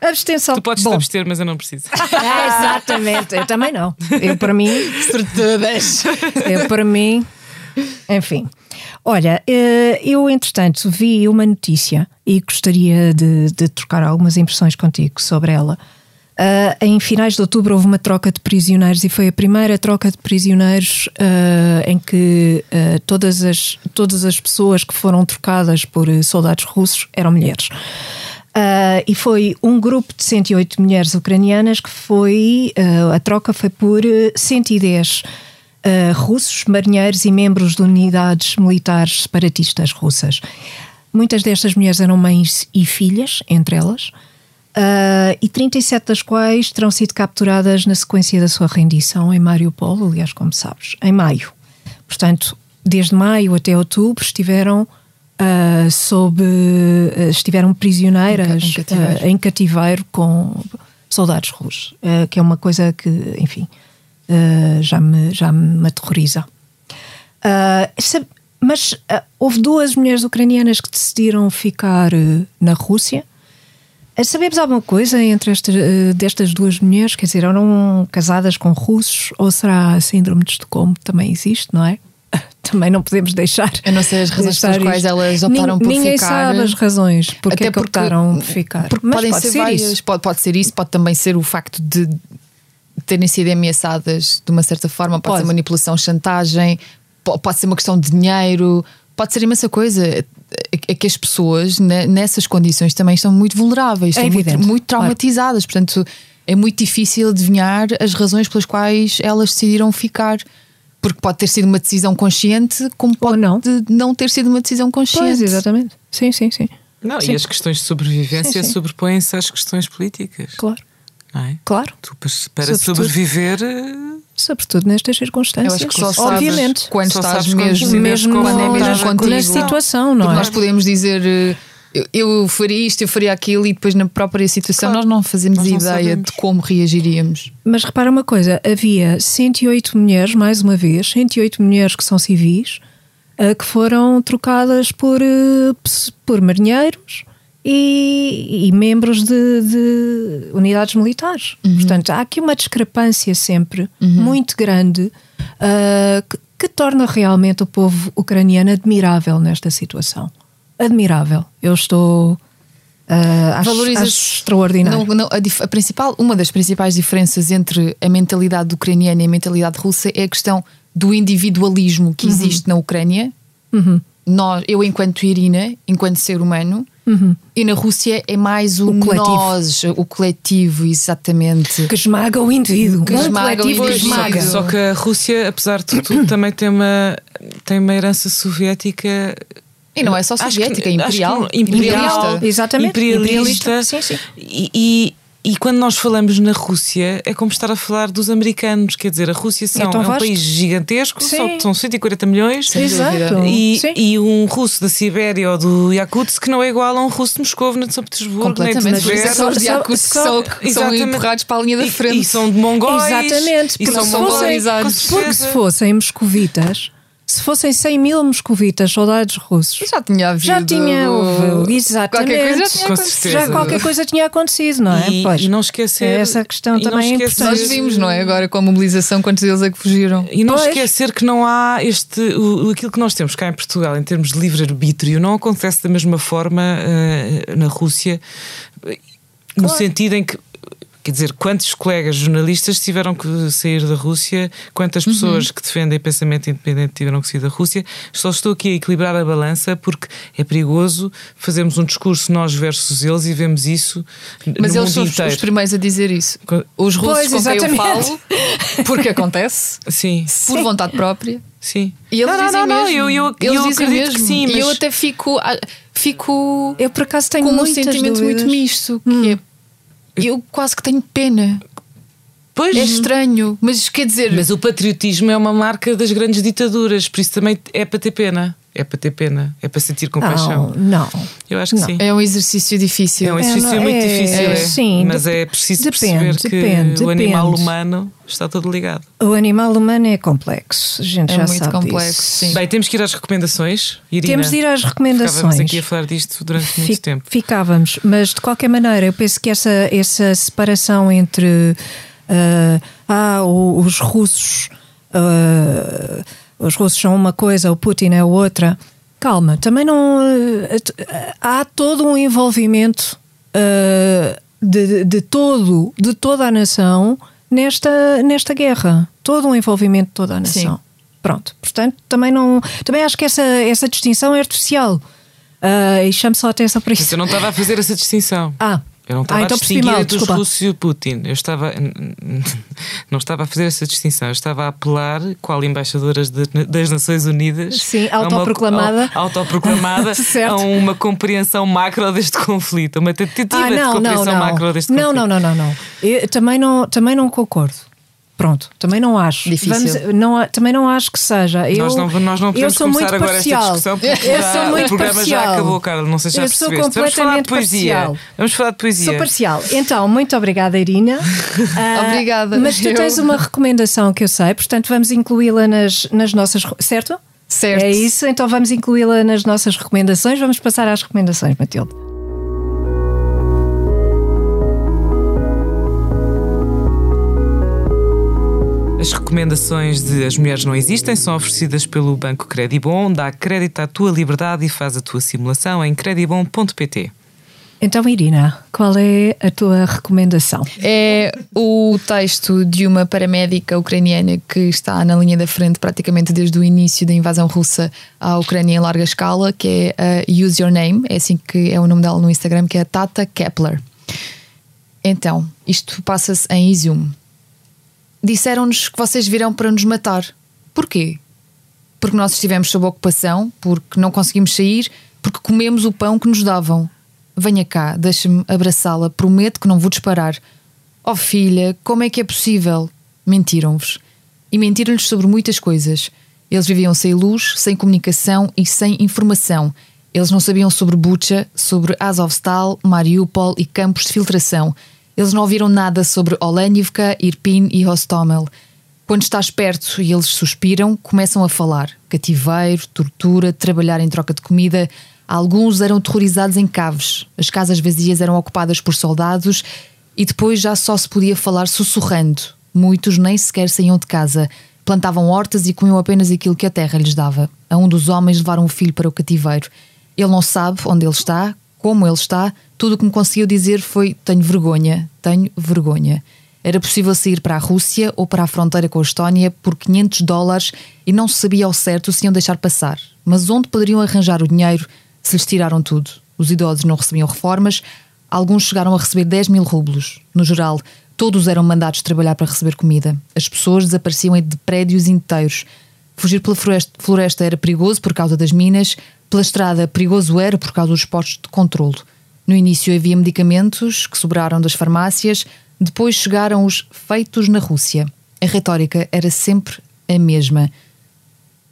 Abstenção. Tu podes te Bom, abster, mas eu não preciso. é, exatamente. Eu também não. Eu, para mim, Sortudas. eu, para mim, enfim. Olha, eh, eu entretanto vi uma notícia e gostaria de, de trocar algumas impressões contigo sobre ela. Uh, em finais de outubro houve uma troca de prisioneiros e foi a primeira troca de prisioneiros uh, em que uh, todas, as, todas as pessoas que foram trocadas por soldados russos eram mulheres. e foi um grupo de 108 mulheres ucranianas que foi. a troca foi por 110 russos, marinheiros e membros de unidades militares separatistas russas. Muitas destas mulheres eram mães e filhas, entre elas. Uh, e 37 das quais terão sido capturadas na sequência da sua rendição em Mariupol, aliás, como sabes, em maio. Portanto, desde maio até outubro estiveram uh, sob uh, estiveram prisioneiras em cativeiro. em cativeiro, com soldados russos, que é uma coisa que, enfim, já me já me aterroriza. mas houve duas mulheres ucranianas que decidiram ficar na Rússia Sabemos alguma coisa entre estas, eh, destas duas mulheres? Quer dizer, eram casadas com russos ou será a síndrome de Estocolmo também existe, não é? Também não podemos deixar. Eu não sei as razões pelas quais elas optaram por ninguém ficar. Ninguém sabe as razões porque, é que optaram por ficar. Porque Mas podem pode ser, ser várias. Isso. Pode, pode ser isso, pode também ser o facto de terem sido ameaçadas de uma certa forma, pode, pode. ser manipulação, chantagem, pode ser uma questão de dinheiro, pode ser imensa coisa é que as pessoas nessas condições também estão muito vulneráveis, é muito, muito, traumatizadas, claro. portanto é muito difícil adivinhar as razões pelas quais elas decidiram ficar. Porque pode ter sido uma decisão consciente, como pode não. não ter sido uma decisão consciente. Pois, exatamente. Sim, sim, sim. Não, sim. e as questões de sobrevivência sobrepõem-se às questões políticas. Claro. É? Claro. Tu, para sobreviver eh, sobretudo nestas circunstâncias. Eu acho que só Obviamente. quando só estás mesmo, mesmo, quando é mesmo contigo. na situação, não, não é? Nós podemos dizer eh, eu, faria isto, eu faria aquilo, e depois na própria situação claro. nós não fazemos nós não ideia sabemos. de como reagiríamos. Mas repara uma coisa: havia 108 mulheres, mais uma vez, 108 mulheres que são civis, uh, que foram trocadas por, por marinheiros e, e membros de, de, unidades militares. Uhum. Portanto, há aqui uma discrepância sempre uhum. muito grande uh, que, que, torna realmente o povo ucraniano admirável nesta situação. Admirável. Eu estou. Uh, acho, acho extraordinário. Não, não, a, a, principal, uma das principais diferenças entre a mentalidade ucraniana e a mentalidade russa é a questão do individualismo que uhum. existe na Ucrânia. Uhum. Nós, eu, enquanto Irina, enquanto ser humano, Uhum. E na Rússia é mais o, o coletivo. nós, o coletivo, exatamente. Que esmaga o indivíduo. Que esmaga o indivíduo. Esmaga. Só que a Rússia, apesar de tudo, também tem uma, tem uma herança soviética. E não é só soviética, que, imperial. Que, imperial. Exatamente. Imperialista. imperialista. Sim, sim. E, e quando nós falamos na Rússia, é como estar a falar dos americanos. Quer dizer, a Rússia são, é, é um país gigantesco, só, são 140 milhões. Exato. E, e, um russo da Sibéria ou do Yakutsk que não é igual a um russo de Moscou, nem de São Petersburgo, nem de Tver. São os Yakutsk que são, que são empurrados para a linha da frente. E, e são de mongóis. Exatamente. E são mongolizados. Porque se fossem moscovitas se fossem 100 mil moscovitas, soldados russos, já tinha havido. Já tinha ouvido, exatamente. Qualquer coisa tinha acontecido. Já qualquer coisa tinha acontecido, não é? E, pois, e não esquecer. É essa questão também é importante. Nós vimos, não é? Agora com a mobilização, quantos deles é que fugiram? E não pois. esquecer que não há este. O, aquilo que nós temos cá em Portugal, em termos de livre-arbítrio, não acontece da mesma forma uh, na Rússia, no claro. sentido em que Quer dizer, quantos colegas jornalistas tiveram que sair da Rússia, quantas pessoas uhum. que defendem pensamento independente tiveram que sair da Rússia. Só estou aqui a equilibrar a balança porque é perigoso fazermos um discurso nós versus eles e vemos isso Mas no eles são inteiro. os primeiros a dizer isso. Os russos pois, com exatamente. quem eu falo, porque acontece, sim. por vontade própria. Sim. E eles não, dizem não, não, mesmo. eu, eu, eles eu dizem acredito mesmo. que sim. Mas... E eu até fico, fico eu por acaso tenho com um sentimento dúvidas. muito misto, que hum. é eu quase que tenho pena. Pois. É estranho, mas quer dizer. Mas o patriotismo é uma marca das grandes ditaduras, por isso também é para ter pena. É para ter pena, é para sentir compaixão. Não, não. Eu acho que não. sim. É um exercício difícil. É um exercício é, muito é, difícil, é, sim, mas é preciso depende, perceber que depende, o animal depende. humano está todo ligado. O animal humano é complexo, a gente é já muito sabe complexo. Disso. Sim. Bem, temos que ir às recomendações. Irina, temos de ir às recomendações. Ficávamos aqui a falar disto durante muito Fic tempo. Ficávamos, mas de qualquer maneira, eu penso que essa, essa separação entre uh, ah, os russos. Uh, os russos são uma coisa, o Putin é outra. Calma, também não. Uh, há todo um envolvimento de, de, todo, de toda a nação nesta, nesta guerra. Todo o envolvimento de toda a nação. Sim. Pronto, portanto, também não. Também acho que essa, essa distinção é artificial. Uh, e chamo só a atenção para isso. eu não estava a fazer essa distinção. Ah, eu não estava ah, então a distinguir mal, entre os russos e o Putin. Eu estava. Não estava a fazer essa distinção. Eu estava a apelar, qual embaixadoras de, das Nações Unidas. Sim, autoproclamada. A autoproclamada a uma compreensão macro deste conflito. Uma tentativa ah, não, de compreensão não, não. macro deste não, conflito. Não, não, não, não. Eu também não, também não concordo. Pronto, também não acho. Difícil. Vamos, não, também não acho que seja. Eu, nós, não, nós não podemos começar agora esta discussão porque eu sou muito o programa parcial. já acabou, Carla. Não sei se já eu percebeste. Sou completamente Vamos falar de poesia. Parcial. Vamos falar de poesia. Sou parcial. Então, muito obrigada, Irina. uh, obrigada. Mas tu tens uma recomendação que eu sei, portanto vamos incluí-la nas, nas nossas. Certo? Certo. É isso, então vamos incluí-la nas nossas recomendações. Vamos passar às recomendações, Matilde. As recomendações de As Mulheres Não Existem são oferecidas pelo Banco Credibon. Dá crédito à tua liberdade e faz a tua simulação em credibon.pt. Então, Irina, qual é a tua recomendação? É o texto de uma paramédica ucraniana que está na linha da frente praticamente desde o início da invasão russa à Ucrânia em larga escala, que é a Use Your Name, é assim que é o nome dela no Instagram, que é a Tata Kepler. Então, isto passa-se em Izium, disseram-nos que vocês virão para nos matar. Porquê? Porque nós estivemos sob ocupação, porque não conseguimos sair, porque comemos o pão que nos davam. Venha cá, deixe-me abraçá-la, prometo que não vou disparar. Oh filha, como é que é possível? Mentiram-vos. E mentiram-lhes sobre muitas coisas. Eles viviam sem luz, sem comunicação e sem informação. Eles não sabiam sobre Bucha, sobre Azovstal, Mariupol e campos de filtração. Eles não ouviram nada sobre Olenivka, Irpin e Hostomel. Quando estás perto e eles suspiram, começam a falar. Cativeiro, tortura, trabalhar em troca de comida. Alguns eram terrorizados em caves. As casas vazias eram ocupadas por soldados e depois já só se podia falar sussurrando. Muitos nem sequer saíam de casa. Plantavam hortas e comiam apenas aquilo que a terra lhes dava. A um dos homens levaram o filho para o cativeiro. Ele não sabe onde ele está, como ele está, tudo o que me conseguiu dizer foi: tenho vergonha, tenho vergonha. Era possível sair para a Rússia ou para a fronteira com a Estónia por 500 dólares e não se sabia ao certo se iam deixar passar. Mas onde poderiam arranjar o dinheiro se lhes tiraram tudo? Os idosos não recebiam reformas, alguns chegaram a receber 10 mil rublos. No geral, todos eram mandados trabalhar para receber comida. As pessoas desapareciam de prédios inteiros. Fugir pela floresta, era perigoso por causa das minas, pela estrada, perigoso era por causa dos postos de controlo. No início havia medicamentos que sobraram das farmácias, depois chegaram os feitos na Rússia. A retórica era sempre a mesma.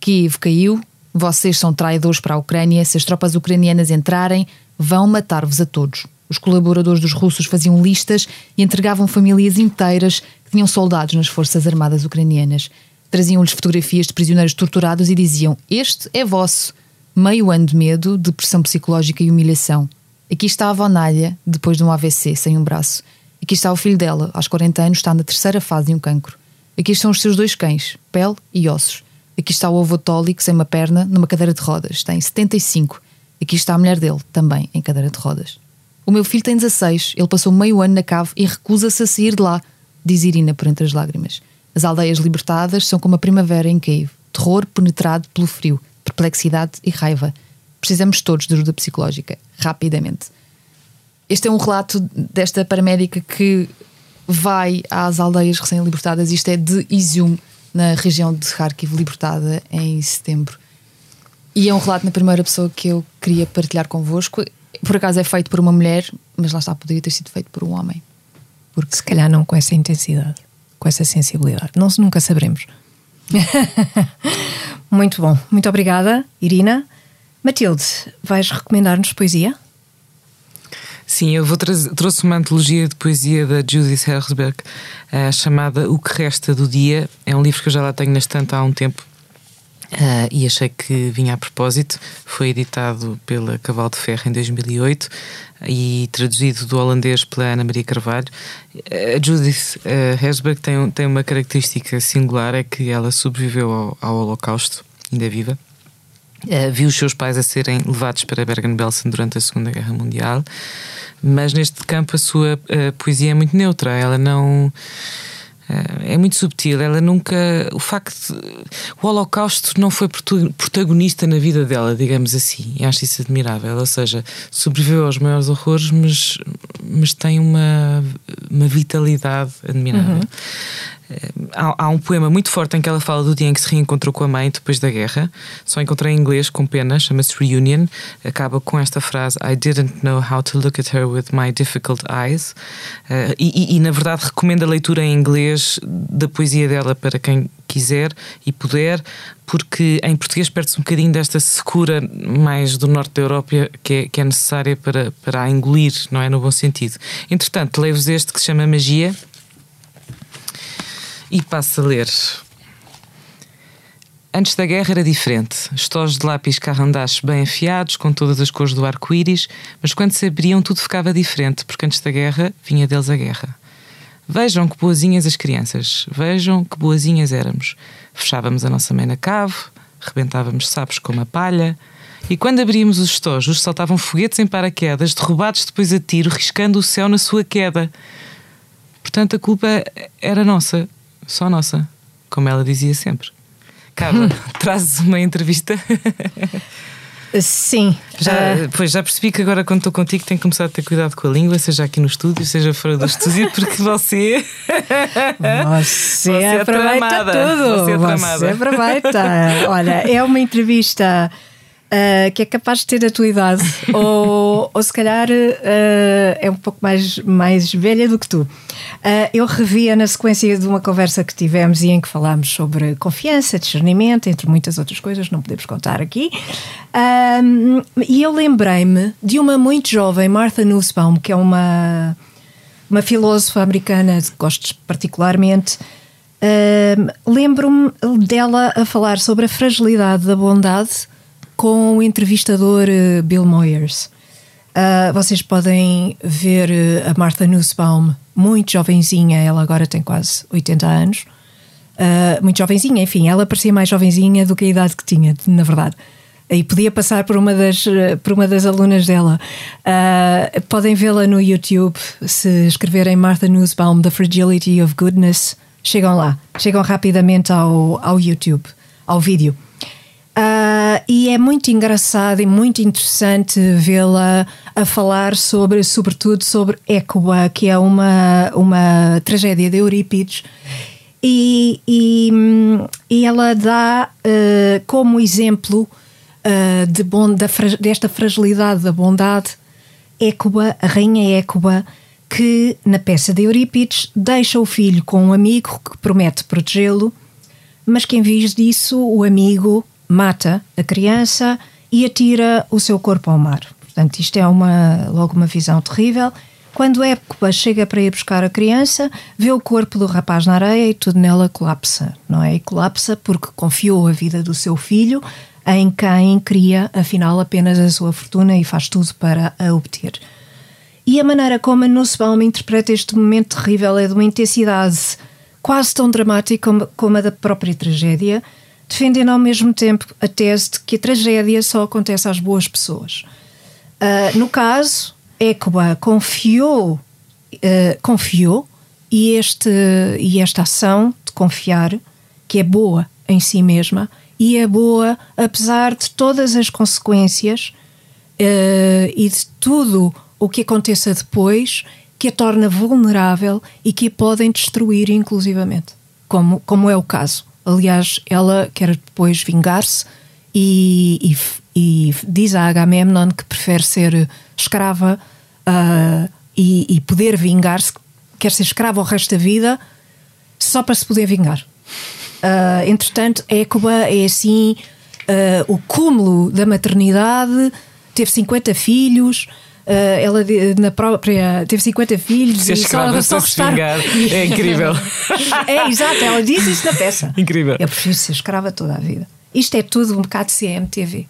Kiev caiu, vocês são traidores para a Ucrânia, se as tropas ucranianas entrarem, vão matar-vos a todos. Os colaboradores dos russos faziam listas e entregavam famílias inteiras que tinham soldados nas forças armadas ucranianas. Traziam-lhes fotografias de prisioneiros torturados e diziam: Este é vosso meio ano de medo, depressão psicológica e humilhação. Aqui está a Vonália, depois de um AVC, sem um braço. Aqui está o filho dela, aos 40 anos, está na terceira fase de um cancro. Aqui estão os seus dois cães, pele e ossos. Aqui está o avô tólico, sem uma perna, numa cadeira de rodas, tem 75. Aqui está a mulher dele, também em cadeira de rodas. O meu filho tem 16, ele passou meio ano na cave e recusa-se a sair de lá, diz Irina por entre as lágrimas. As aldeias libertadas são como a primavera em Cave, terror penetrado pelo frio perplexidade e raiva. Precisamos todos de ajuda psicológica, rapidamente. Este é um relato desta paramédica que vai às aldeias recém-libertadas. Isto é de Izium, na região de Kharkiv, libertada em setembro. E é um relato na primeira pessoa que eu queria partilhar convosco. Por acaso é feito por uma mulher, mas lá está, poderia ter sido feito por um homem. Porque se calhar não com essa intensidade, com essa sensibilidade. Não, nunca saberemos. Muito bom. Muito obrigada, Irina. Matilde, vais recomendar-nos poesia? Sim, eu vou trouxe uma antologia de poesia da Judith Herzberg uh, chamada O que Resta do Dia. É um livro que eu já lá tenho na estante há um tempo uh, e achei que vinha a propósito. Foi editado pela Cavalo de Ferro em 2008 e traduzido do holandês pela Ana Maria Carvalho. A Judith uh, Herzberg tem, tem uma característica singular: é que ela sobreviveu ao, ao Holocausto, ainda viva. Uh, viu os seus pais a serem levados para Bergen-Belsen durante a Segunda Guerra Mundial, mas neste campo a sua uh, poesia é muito neutra. Ela não é muito subtil. Ela nunca. O facto. O Holocausto não foi protagonista na vida dela, digamos assim. E acho isso admirável. Ou seja, sobreviveu aos maiores horrores, mas, mas tem uma, uma vitalidade admirável. Uhum. Há, há, um poema muito forte em que ela fala do dia em que se reencontrou com a mãe depois da guerra. Só encontrei em inglês com pena, chama-se Reunion. Acaba com esta frase: I didn't know how to look at her with my difficult eyes. Uh, e, e, na verdade, recomendo a leitura em inglês da poesia dela para quem quiser e puder, porque em português perde-se um bocadinho desta secura mais do norte da Europa que é, que é necessária para, para a engolir, não é? No bom sentido. Entretanto, leio-vos este que se chama Magia e passo a ler. Antes da guerra era diferente. Estojos de lápis carrandaches bem afiados, com todas as cores do arco-íris, mas quando se abriam tudo ficava diferente, porque antes da guerra vinha deles a guerra. Vejam que boazinhas as crianças, vejam que boazinhas éramos. Fechávamos a nossa mãe na cave, rebentávamos sapos com uma palha, e quando abríamos os estojos, saltavam foguetes em paraquedas, derrubados depois a tiro, riscando o céu na sua queda. Portanto, a culpa era nossa só nossa, como ela dizia sempre. Carla, trazes uma entrevista? Sim. Já, uh... Pois já percebi que agora, quando estou contigo, tenho que começar a ter cuidado com a língua, seja aqui no estúdio, seja fora do estúdio, porque você. Você, você é aproveita tudo. Você, é você aproveita. Olha, é uma entrevista uh, que é capaz de ter a tua idade, ou, ou se calhar uh, é um pouco mais, mais velha do que tu. Uh, eu revia na sequência de uma conversa que tivemos e em que falámos sobre confiança, discernimento, entre muitas outras coisas, não podemos contar aqui. e eu lembrei-me de uma muito jovem, Martha Nussbaum, que é uma, uma filósofa americana que gosto particularmente. Uh, Lembro-me dela a falar sobre a fragilidade da bondade com o entrevistador uh, Bill Moyers. Uh, vocês podem ver uh, a Martha Nussbaum, muito jovenzinha, ela agora tem quase 80 anos. muito jovenzinha, enfim, ela parecia mais jovenzinha do que a idade que tinha, na verdade. E podia passar por uma das, por uma das alunas dela. podem vê-la no YouTube se escreverem Martha Nussbaum, The Fragility of Goodness. Chegam lá, chegam rapidamente ao, ao YouTube, ao vídeo. Uh, e é muito engraçado e muito interessante vê-la a falar sobre, sobretudo, sobre Écuba, que é uma, uma tragédia de Eurípides. E, e, e ela dá uh, como exemplo uh, de bom, desta fragilidade da bondade Écuba, a rainha Écuba, que na peça de Eurípides deixa o filho com um amigo que promete protegê-lo, mas que em vez disso o amigo mata a criança e atira o seu corpo ao mar. Portanto, isto é uma, logo uma visão terrível. Quando Época chega para ir buscar a criança, vê o corpo do rapaz na areia e tudo nela colapsa, não é? E colapsa porque confiou a vida do seu filho em quem cria, afinal, apenas a sua fortuna e faz tudo para a obter. E a maneira como a Nussbaum interpreta este momento terrível é de uma intensidade quase tão dramática como, a da própria tragédia, defendendo ao mesmo tempo a tese de que a tragédia só acontece às boas pessoas. Uh, no caso, Ecoba confiou, uh, confiou e, este, e esta ação de confiar, que é boa em si mesma, e é boa apesar de todas as consequências uh, e de tudo o que aconteça depois, que a torna vulnerável e que a podem destruir, inclusivamente, como, como é o caso. Aliás, ela quer depois vingar-se e, e, e, diz a Agamemnon que prefere ser escrava uh, e, e, poder vingar-se, quer ser escrava o resto da vida só para se poder vingar. Uh, entretanto, Écuba é assim uh, o cúmulo da maternidade, teve 50 filhos, ela na própria teve 50 filhos se e só, só restar... É incrível. é exato, ela diz isso na peça. Incrível. Eu prefiro ser escrava toda a vida. Isto é tudo um bocado CMTV.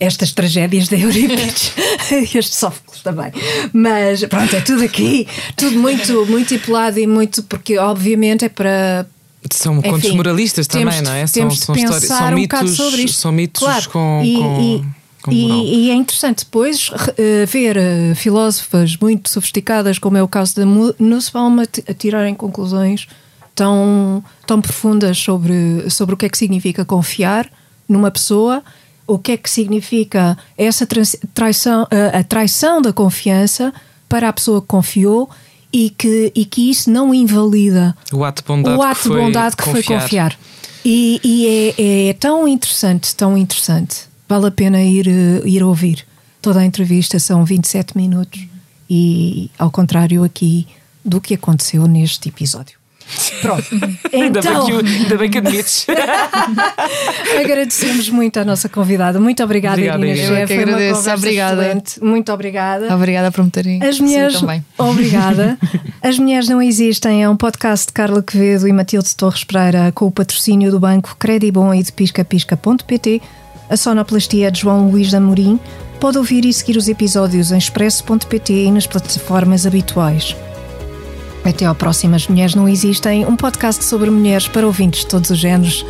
Estas tragédias da Eurípides, este Sófocles também. Mas pronto, é tudo aqui, tudo muito, muito empolado e muito, porque obviamente é para, São contos Enfim, moralistas também, temos não é? de- São, temos de são, histórias, pensar são um bocado mitos, sobre isto. são mitos Claro, com, e- com, e-. E, é interessante depois eh, ver eh, filósofas muito sofisticadas, como é o caso da Mu- Nussbaum, a, ti- a tirarem conclusões tão, tão profundas sobre, sobre o que é que significa confiar numa pessoa, o que é que significa essa traição, a, a traição da confiança para a pessoa que confiou e que, e que isso não invalida O ato de bondade que ato de foi bondade que foi confiar. confiar. E, e é, é tão interessante, tão interessante. Vale a pena ir, eh, ir ouvir. Toda a entrevista são 27 minutos e ao contrário aqui do que aconteceu neste episódio. Pronto. Ainda, Então, bem que, o- ainda bem que admites. agradecemos muito à nossa convidada. Muito obrigada, Obrigado, Irina. Eu que Foi uma agradeço. conversa Obrigada. excelente. Muito obrigada. Obrigada por me terem As mulheres, também. obrigada. As Mulheres Não Existem é um podcast de Carla Quevedo e Matilde Torres Pereira com o patrocínio do banco Credibon e de piscapisca.pt. A sonoplastia é de João Luís Amorim. Pode ouvir e seguir os episódios em expresso.pt e nas plataformas habituais. Até ao próximo As Mulheres Não Existem, um podcast sobre mulheres para ouvintes de todos os géneros.